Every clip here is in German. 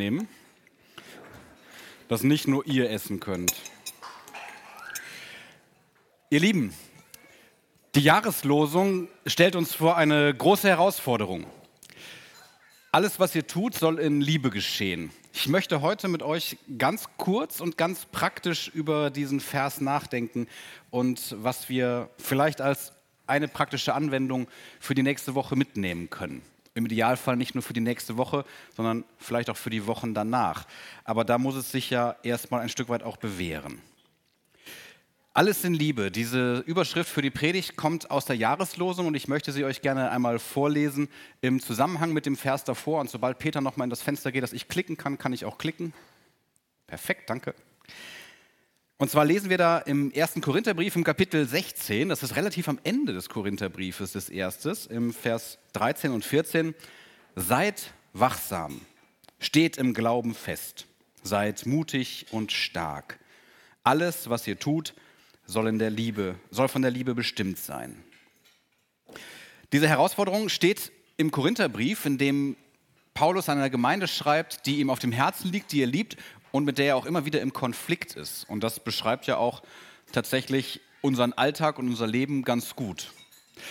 nehmen, das nicht nur ihr essen könnt. Ihr Lieben, die Jahreslosung stellt uns vor eine große Herausforderung. Alles, was ihr tut, soll in Liebe geschehen. Ich möchte heute mit euch ganz kurz und ganz praktisch über diesen Vers nachdenken und was wir vielleicht als eine praktische Anwendung für die nächste Woche mitnehmen können. Im Idealfall nicht nur für die nächste Woche, sondern vielleicht auch für die Wochen danach. Aber da muss es sich ja erstmal ein Stück weit auch bewähren. Alles in Liebe. Diese Überschrift für die Predigt kommt aus der Jahreslosung und ich möchte sie euch gerne einmal vorlesen im Zusammenhang mit dem Vers davor. Und sobald Peter nochmal in das Fenster geht, dass ich klicken kann, kann ich auch klicken. Perfekt, danke. Und zwar lesen wir da im ersten Korintherbrief im Kapitel 16, das ist relativ am Ende des Korintherbriefes des Erstes, im Vers 13 und 14. Seid wachsam, steht im Glauben fest, seid mutig und stark. Alles, was ihr tut, soll, in der Liebe, soll von der Liebe bestimmt sein. Diese Herausforderung steht im Korintherbrief, in dem Paulus an einer Gemeinde schreibt, die ihm auf dem Herzen liegt, die er liebt und mit der er auch immer wieder im Konflikt ist. Und das beschreibt ja auch tatsächlich unseren Alltag und unser Leben ganz gut.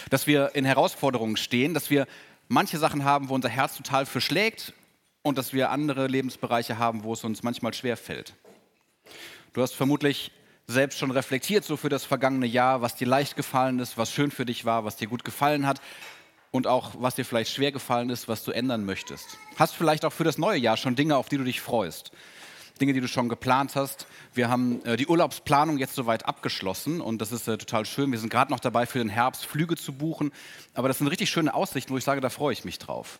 Dass wir in Herausforderungen stehen, dass wir manche Sachen haben, wo unser Herz total verschlägt und dass wir andere Lebensbereiche haben, wo es uns manchmal schwer fällt. Du hast vermutlich selbst schon reflektiert, so für das vergangene Jahr, was dir leicht gefallen ist, was schön für dich war, was dir gut gefallen hat und auch was dir vielleicht schwer gefallen ist, was du ändern möchtest. Hast vielleicht auch für das neue Jahr schon Dinge, auf die du dich freust. Dinge, die du schon geplant hast. Wir haben äh, die Urlaubsplanung jetzt soweit abgeschlossen und das ist äh, total schön. Wir sind gerade noch dabei, für den Herbst Flüge zu buchen. Aber das sind richtig schöne Aussichten, wo ich sage, da freue ich mich drauf.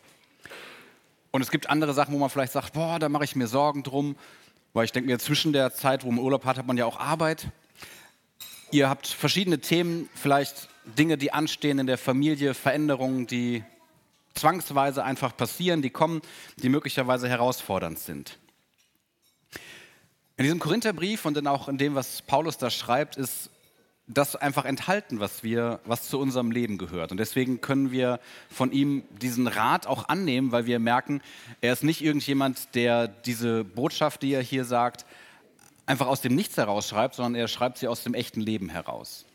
Und es gibt andere Sachen, wo man vielleicht sagt, boah, da mache ich mir Sorgen drum, weil ich denke mir, zwischen der Zeit, wo man Urlaub hat, hat man ja auch Arbeit. Ihr habt verschiedene Themen, vielleicht Dinge, die anstehen in der Familie, Veränderungen, die zwangsweise einfach passieren, die kommen, die möglicherweise herausfordernd sind. In diesem Korintherbrief und dann auch in dem, was Paulus da schreibt, ist das einfach enthalten, was wir, was zu unserem Leben gehört. Und deswegen können wir von ihm diesen Rat auch annehmen, weil wir merken, er ist nicht irgendjemand, der diese Botschaft, die er hier sagt, einfach aus dem Nichts heraus schreibt, sondern er schreibt sie aus dem echten Leben heraus.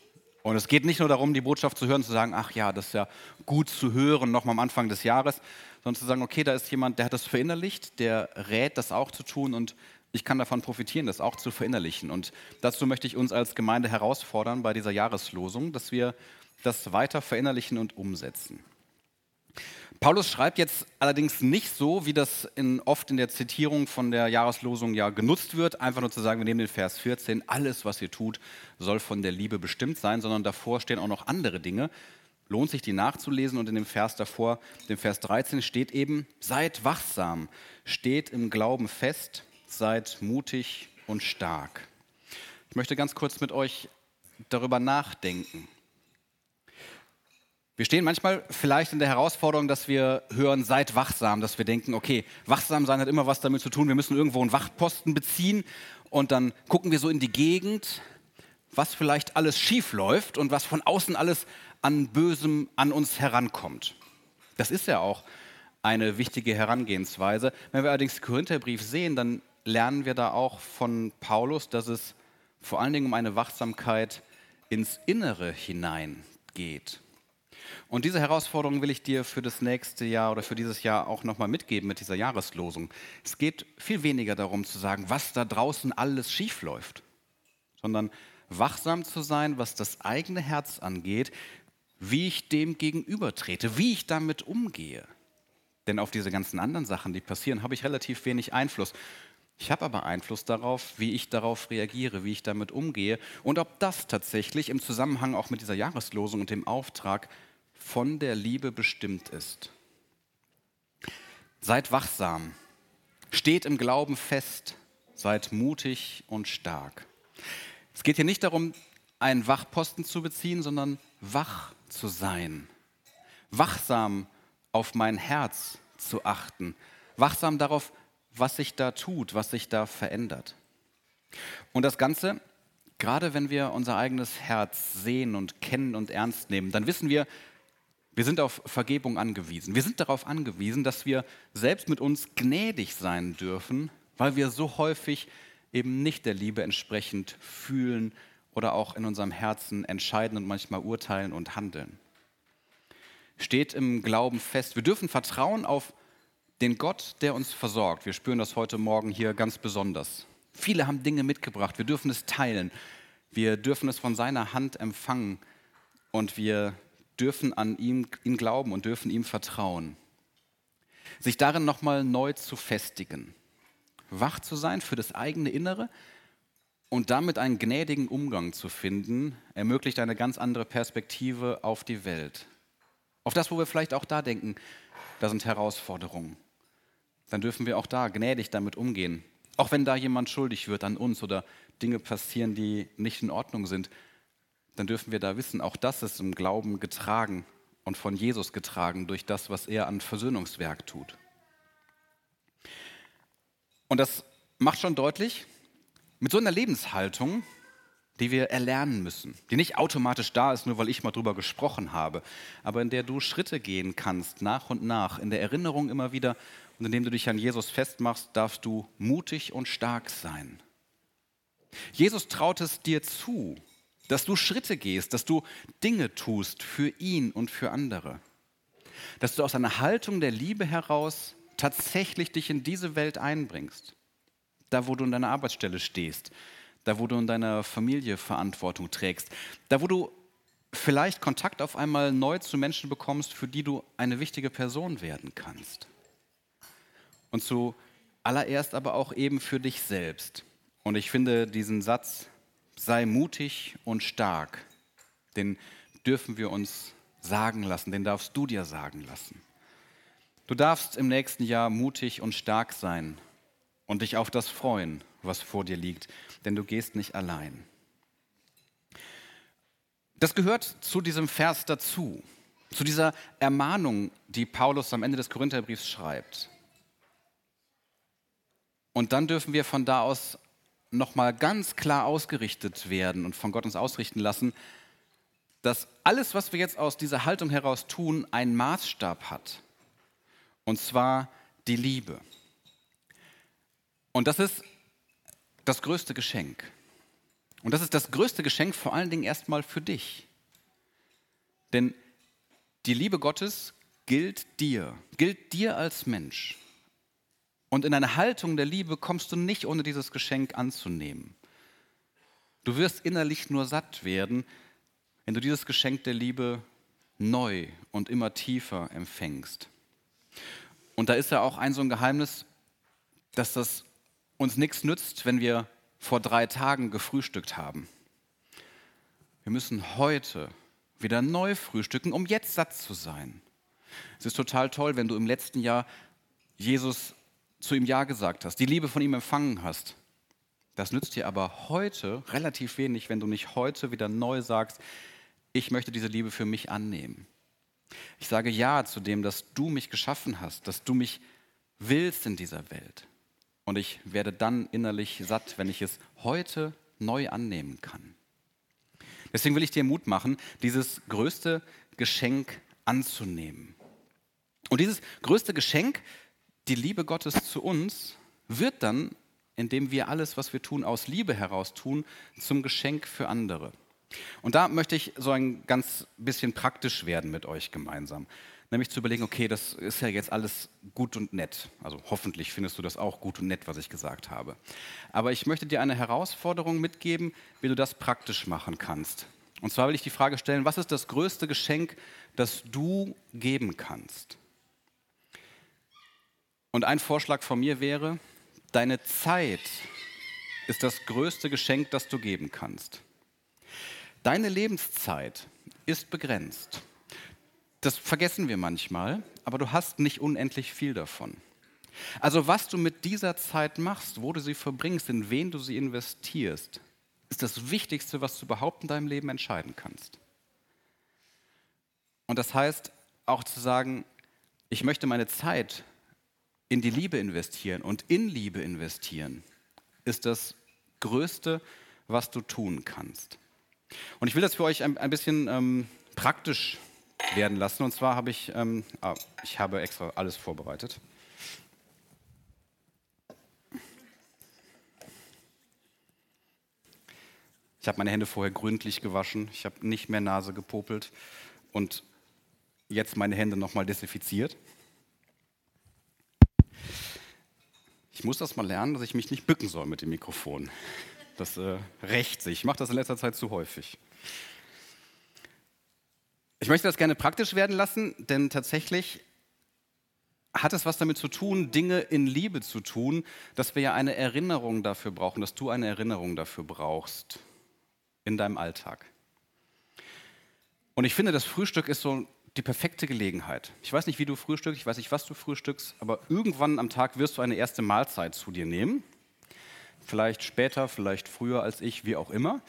Und es geht nicht nur darum, die Botschaft zu hören, zu sagen, ach ja, das ist ja gut zu hören, nochmal am Anfang des Jahres, sondern zu sagen, okay, da ist jemand, der hat das verinnerlicht, der rät, das auch zu tun und ich kann davon profitieren, das auch zu verinnerlichen. Und dazu möchte ich uns als Gemeinde herausfordern bei dieser Jahreslosung, dass wir das weiter verinnerlichen und umsetzen. Paulus schreibt jetzt allerdings nicht so, wie das in, oft in der Zitierung von der Jahreslosung ja genutzt wird, einfach nur zu sagen, wir nehmen den Vers 14, alles, was ihr tut, soll von der Liebe bestimmt sein, sondern davor stehen auch noch andere Dinge. Lohnt sich, die nachzulesen und in dem Vers davor, dem Vers 13 steht eben, seid wachsam, steht im Glauben fest, seid mutig und stark. Ich möchte ganz kurz mit euch darüber nachdenken. Wir stehen manchmal vielleicht in der Herausforderung, dass wir hören, seid wachsam, dass wir denken, okay, wachsam sein hat immer was damit zu tun, wir müssen irgendwo einen Wachposten beziehen und dann gucken wir so in die Gegend, was vielleicht alles schief läuft und was von außen alles an Bösem an uns herankommt. Das ist ja auch eine wichtige Herangehensweise. Wenn wir allerdings den Korintherbrief sehen, dann lernen wir da auch von Paulus, dass es vor allen Dingen um eine Wachsamkeit ins Innere hinein geht. Und diese Herausforderung will ich dir für das nächste Jahr oder für dieses Jahr auch nochmal mitgeben mit dieser Jahreslosung. Es geht viel weniger darum zu sagen, was da draußen alles schief läuft, sondern wachsam zu sein, was das eigene Herz angeht, wie ich dem gegenübertrete, wie ich damit umgehe. Denn auf diese ganzen anderen Sachen, die passieren, habe ich relativ wenig Einfluss. Ich habe aber Einfluss darauf, wie ich darauf reagiere, wie ich damit umgehe und ob das tatsächlich im Zusammenhang auch mit dieser Jahreslosung und dem Auftrag von der Liebe bestimmt ist. Seid wachsam, steht im Glauben fest, seid mutig und stark. Es geht hier nicht darum, einen Wachposten zu beziehen, sondern wach zu sein. Wachsam auf mein Herz zu achten. Wachsam darauf, was sich da tut, was sich da verändert. Und das Ganze, gerade wenn wir unser eigenes Herz sehen und kennen und ernst nehmen, dann wissen wir, Wir sind auf Vergebung angewiesen. Wir sind darauf angewiesen, dass wir selbst mit uns gnädig sein dürfen, weil wir so häufig eben nicht der Liebe entsprechend fühlen oder auch in unserem Herzen entscheiden und manchmal urteilen und handeln. Steht im Glauben fest. Wir dürfen vertrauen auf den Gott, der uns versorgt. Wir spüren das heute Morgen hier ganz besonders. Viele haben Dinge mitgebracht. Wir dürfen es teilen. Wir dürfen es von seiner Hand empfangen und wir dürfen an ihm, ihn glauben und dürfen ihm vertrauen. Sich darin nochmal neu zu festigen, wach zu sein für das eigene Innere und damit einen gnädigen Umgang zu finden, ermöglicht eine ganz andere Perspektive auf die Welt. Auf das, wo wir vielleicht auch da denken, da sind Herausforderungen. Dann dürfen wir auch da gnädig damit umgehen. Auch wenn da jemand schuldig wird an uns oder Dinge passieren, die nicht in Ordnung sind, dann dürfen wir da wissen, auch das ist im Glauben getragen und von Jesus getragen durch das, was er an Versöhnungswerk tut. Und das macht schon deutlich, mit so einer Lebenshaltung, die wir erlernen müssen, die nicht automatisch da ist, nur weil ich mal drüber gesprochen habe, aber in der du Schritte gehen kannst, nach und nach, in der Erinnerung immer wieder und indem du dich an Jesus festmachst, darfst du mutig und stark sein. Jesus traut es dir zu, dass du Schritte gehst, dass du Dinge tust für ihn und für andere. Dass du aus einer Haltung der Liebe heraus tatsächlich dich in diese Welt einbringst. Da, wo du in deiner Arbeitsstelle stehst, da, wo du in deiner Familie Verantwortung trägst, da, wo du vielleicht Kontakt auf einmal neu zu Menschen bekommst, für die du eine wichtige Person werden kannst. Und zu allererst aber auch eben für dich selbst. Und ich finde diesen Satz sei mutig und stark. Den dürfen wir uns sagen lassen, den darfst du dir sagen lassen. Du darfst im nächsten Jahr mutig und stark sein und dich auf das freuen, was vor dir liegt, denn du gehst nicht allein. Das gehört zu diesem Vers dazu, zu dieser Ermahnung, die Paulus am Ende des Korintherbriefs schreibt. Und dann dürfen wir von da aus nochmal ganz klar ausgerichtet werden und von Gott uns ausrichten lassen, dass alles, was wir jetzt aus dieser Haltung heraus tun, einen Maßstab hat. Und zwar die Liebe. Und das ist das größte Geschenk. Und das ist das größte Geschenk vor allen Dingen erstmal für dich. Denn die Liebe Gottes gilt dir, gilt dir als Mensch. Und in eine Haltung der Liebe kommst du nicht, ohne dieses Geschenk anzunehmen. Du wirst innerlich nur satt werden, wenn du dieses Geschenk der Liebe neu und immer tiefer empfängst. Und da ist ja auch ein so ein Geheimnis, dass das uns nichts nützt, wenn wir vor drei Tagen gefrühstückt haben. Wir müssen heute wieder neu frühstücken, um jetzt satt zu sein. Es ist total toll, wenn du im letzten Jahr Jesus zu ihm Ja gesagt hast, die Liebe von ihm empfangen hast. Das nützt dir aber heute relativ wenig, wenn du nicht heute wieder neu sagst, ich möchte diese Liebe für mich annehmen. Ich sage Ja zu dem, dass du mich geschaffen hast, dass du mich willst in dieser Welt. Und ich werde dann innerlich satt, wenn ich es heute neu annehmen kann. Deswegen will ich dir Mut machen, dieses größte Geschenk anzunehmen. Und dieses größte Geschenk die Liebe Gottes zu uns wird dann, indem wir alles, was wir tun, aus Liebe heraus tun, zum Geschenk für andere. Und da möchte ich so ein ganz bisschen praktisch werden mit euch gemeinsam. Nämlich zu überlegen, okay, das ist ja jetzt alles gut und nett. Also hoffentlich findest du das auch gut und nett, was ich gesagt habe. Aber ich möchte dir eine Herausforderung mitgeben, wie du das praktisch machen kannst. Und zwar will ich die Frage stellen, was ist das größte Geschenk, das du geben kannst? Und ein Vorschlag von mir wäre, deine Zeit ist das größte Geschenk, das du geben kannst. Deine Lebenszeit ist begrenzt. Das vergessen wir manchmal, aber du hast nicht unendlich viel davon. Also was du mit dieser Zeit machst, wo du sie verbringst, in wen du sie investierst, ist das Wichtigste, was du überhaupt in deinem Leben entscheiden kannst. Und das heißt auch zu sagen, ich möchte meine Zeit in die Liebe investieren und in Liebe investieren, ist das Größte, was du tun kannst. Und ich will das für euch ein, ein bisschen ähm, praktisch werden lassen. Und zwar habe ich, ähm, ah, ich habe extra alles vorbereitet. Ich habe meine Hände vorher gründlich gewaschen. Ich habe nicht mehr Nase gepopelt und jetzt meine Hände nochmal desinfiziert. Muss das mal lernen, dass ich mich nicht bücken soll mit dem Mikrofon. Das äh, rächt sich. Ich mache das in letzter Zeit zu häufig. Ich möchte das gerne praktisch werden lassen, denn tatsächlich hat es was damit zu tun, Dinge in Liebe zu tun, dass wir ja eine Erinnerung dafür brauchen, dass du eine Erinnerung dafür brauchst in deinem Alltag. Und ich finde, das Frühstück ist so die perfekte Gelegenheit. Ich weiß nicht, wie du frühstückst, ich weiß nicht, was du frühstückst, aber irgendwann am Tag wirst du eine erste Mahlzeit zu dir nehmen. Vielleicht später, vielleicht früher als ich, wie auch immer.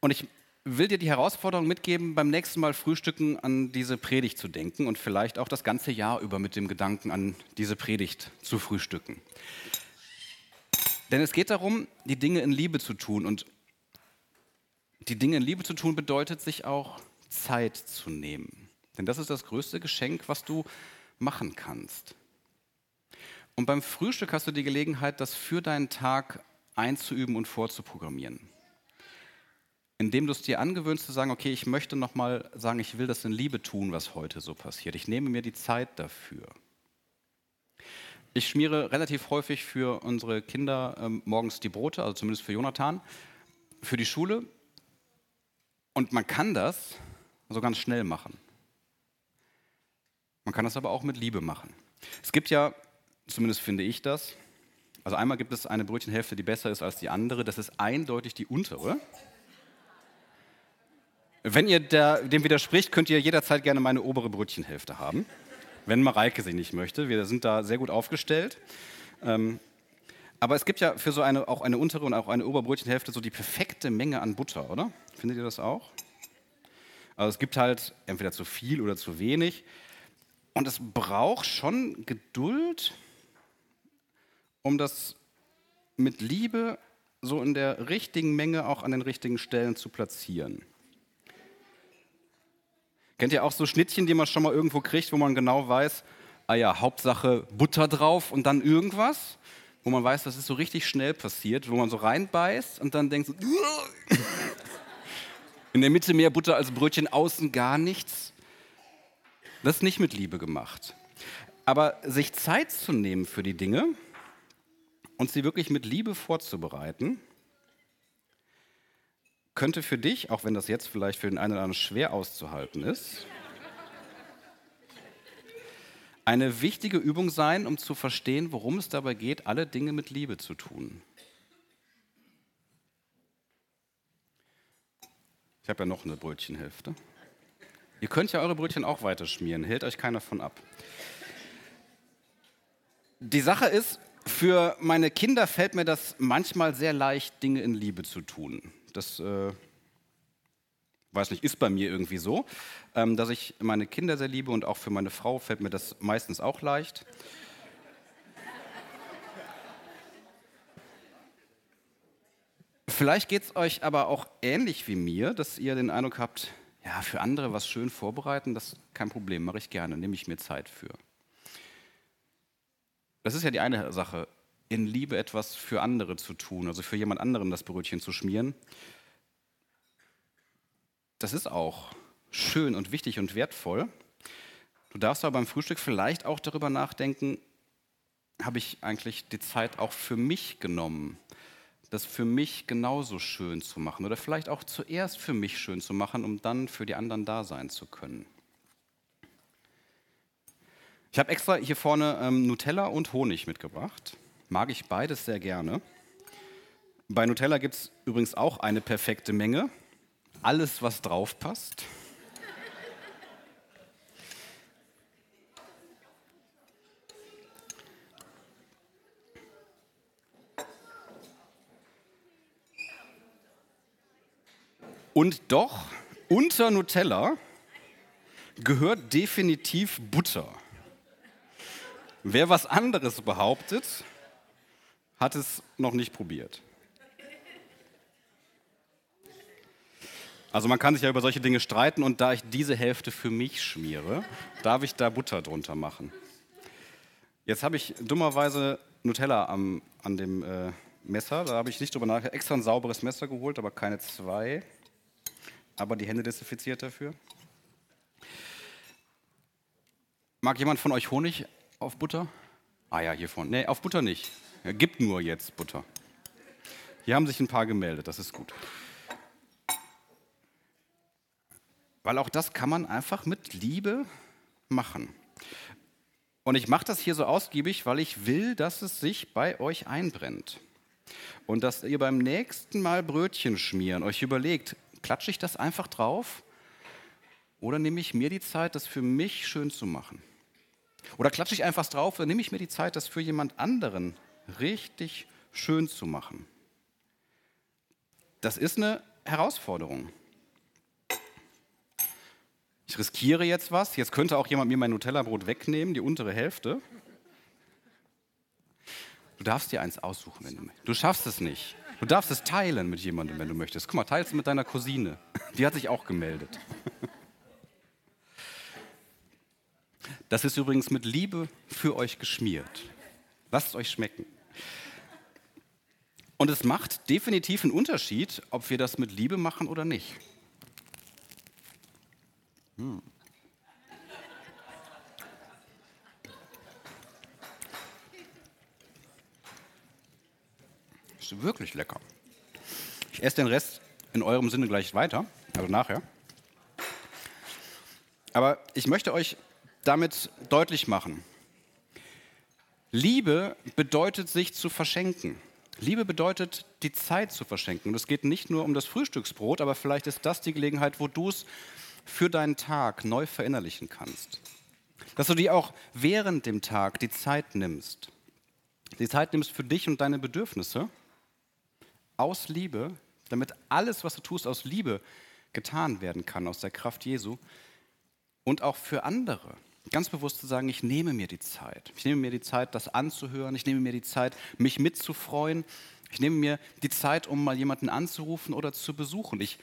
Und ich will dir die Herausforderung mitgeben, beim nächsten Mal Frühstücken an diese Predigt zu denken und vielleicht auch das ganze Jahr über mit dem Gedanken an diese Predigt zu frühstücken. Denn es geht darum, die Dinge in Liebe zu tun. Und die Dinge in Liebe zu tun bedeutet, sich auch Zeit zu nehmen. Denn das ist das größte Geschenk, was du machen kannst. Und beim Frühstück hast du die Gelegenheit, das für deinen Tag einzuüben und vorzuprogrammieren. Indem du es dir angewöhnst zu sagen, okay, ich möchte nochmal sagen, ich will das in Liebe tun, was heute so passiert. Ich nehme mir die Zeit dafür. Ich schmiere relativ häufig für unsere Kinder ähm, morgens die Brote, also zumindest für Jonathan, für die Schule. Und man kann das so ganz schnell machen. Man kann das aber auch mit Liebe machen. Es gibt ja, zumindest finde ich das, also einmal gibt es eine Brötchenhälfte, die besser ist als die andere. Das ist eindeutig die untere. Wenn ihr der, dem widerspricht, könnt ihr jederzeit gerne meine obere Brötchenhälfte haben, wenn Mareike sie nicht möchte. Wir sind da sehr gut aufgestellt. Ähm, aber es gibt ja für so eine, auch eine untere und auch eine obere Brötchenhälfte so die perfekte Menge an Butter, oder? Findet ihr das auch? Also es gibt halt entweder zu viel oder zu wenig. Und es braucht schon Geduld, um das mit Liebe so in der richtigen Menge auch an den richtigen Stellen zu platzieren. Kennt ihr auch so Schnittchen, die man schon mal irgendwo kriegt, wo man genau weiß, ah ja, Hauptsache Butter drauf und dann irgendwas, wo man weiß, das ist so richtig schnell passiert, wo man so reinbeißt und dann denkt so, in der Mitte mehr Butter als Brötchen, außen gar nichts. Das ist nicht mit Liebe gemacht. Aber sich Zeit zu nehmen für die Dinge und sie wirklich mit Liebe vorzubereiten, könnte für dich, auch wenn das jetzt vielleicht für den einen oder anderen schwer auszuhalten ist, eine wichtige Übung sein, um zu verstehen, worum es dabei geht, alle Dinge mit Liebe zu tun. Ich habe ja noch eine Brötchenhälfte. Ihr könnt ja eure Brötchen auch weiter schmieren, hält euch keiner von ab. Die Sache ist, für meine Kinder fällt mir das manchmal sehr leicht, Dinge in Liebe zu tun. Das, äh, weiß nicht, ist bei mir irgendwie so, ähm, dass ich meine Kinder sehr liebe und auch für meine Frau fällt mir das meistens auch leicht. Vielleicht geht es euch aber auch ähnlich wie mir, dass ihr den Eindruck habt, ja, für andere was schön vorbereiten, das ist kein Problem, mache ich gerne, nehme ich mir Zeit für. Das ist ja die eine Sache, in Liebe etwas für andere zu tun, also für jemand anderen das Brötchen zu schmieren. Das ist auch schön und wichtig und wertvoll. Du darfst aber beim Frühstück vielleicht auch darüber nachdenken, habe ich eigentlich die Zeit auch für mich genommen? Das für mich genauso schön zu machen oder vielleicht auch zuerst für mich schön zu machen, um dann für die anderen da sein zu können. Ich habe extra hier vorne ähm, Nutella und Honig mitgebracht. Mag ich beides sehr gerne. Bei Nutella gibt es übrigens auch eine perfekte Menge. Alles, was drauf passt. Und doch, unter Nutella gehört definitiv Butter. Wer was anderes behauptet, hat es noch nicht probiert. Also man kann sich ja über solche Dinge streiten und da ich diese Hälfte für mich schmiere, darf ich da Butter drunter machen. Jetzt habe ich dummerweise Nutella am, an dem äh, Messer, da habe ich nicht drüber nachgedacht, extra ein sauberes Messer geholt, aber keine zwei, aber die Hände desinfiziert dafür. Mag jemand von euch Honig auf Butter? Ah ja, hier vorne. Nee, auf Butter nicht. Ja, gibt nur jetzt Butter. Hier haben sich ein paar gemeldet, das ist gut. Weil auch das kann man einfach mit Liebe machen. Und ich mache das hier so ausgiebig, weil ich will, dass es sich bei euch einbrennt. Und dass ihr beim nächsten Mal Brötchen schmieren euch überlegt, klatsche ich das einfach drauf oder nehme ich mir die Zeit, das für mich schön zu machen? Oder klatsche ich einfach drauf oder nehme ich mir die Zeit, das für jemand anderen richtig schön zu machen? Das ist eine Herausforderung. Ich riskiere jetzt was. Jetzt könnte auch jemand mir mein Nutella-Brot wegnehmen, die untere Hälfte. Du darfst dir eins aussuchen, wenn du möchtest. Du schaffst es nicht. Du darfst es teilen mit jemandem, wenn du möchtest. Guck mal, teilst du mit deiner Cousine. Die hat sich auch gemeldet. Das ist übrigens mit Liebe für euch geschmiert. Lasst es euch schmecken. Und es macht definitiv einen Unterschied, ob wir das mit Liebe machen oder nicht. Hm. Ist wirklich lecker. Ich esse den Rest in eurem Sinne gleich weiter, also nachher. Aber ich möchte euch damit deutlich machen, Liebe bedeutet sich zu verschenken. Liebe bedeutet, die Zeit zu verschenken. Und es geht nicht nur um das Frühstücksbrot, aber vielleicht ist das die Gelegenheit, wo du es für deinen Tag neu verinnerlichen kannst. Dass du dir auch während dem Tag die Zeit nimmst. Die Zeit nimmst für dich und deine Bedürfnisse aus Liebe, damit alles, was du tust, aus Liebe getan werden kann, aus der Kraft Jesu. Und auch für andere. Ganz bewusst zu sagen, ich nehme mir die Zeit. Ich nehme mir die Zeit, das anzuhören. Ich nehme mir die Zeit, mich mitzufreuen. Ich nehme mir die Zeit, um mal jemanden anzurufen oder zu besuchen. Ich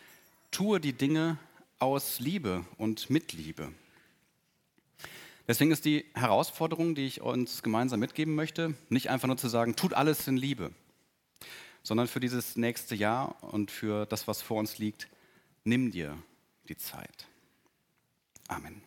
tue die Dinge aus Liebe und mit Liebe. Deswegen ist die Herausforderung, die ich uns gemeinsam mitgeben möchte, nicht einfach nur zu sagen, tut alles in Liebe, sondern für dieses nächste Jahr und für das, was vor uns liegt, nimm dir die Zeit. Amen.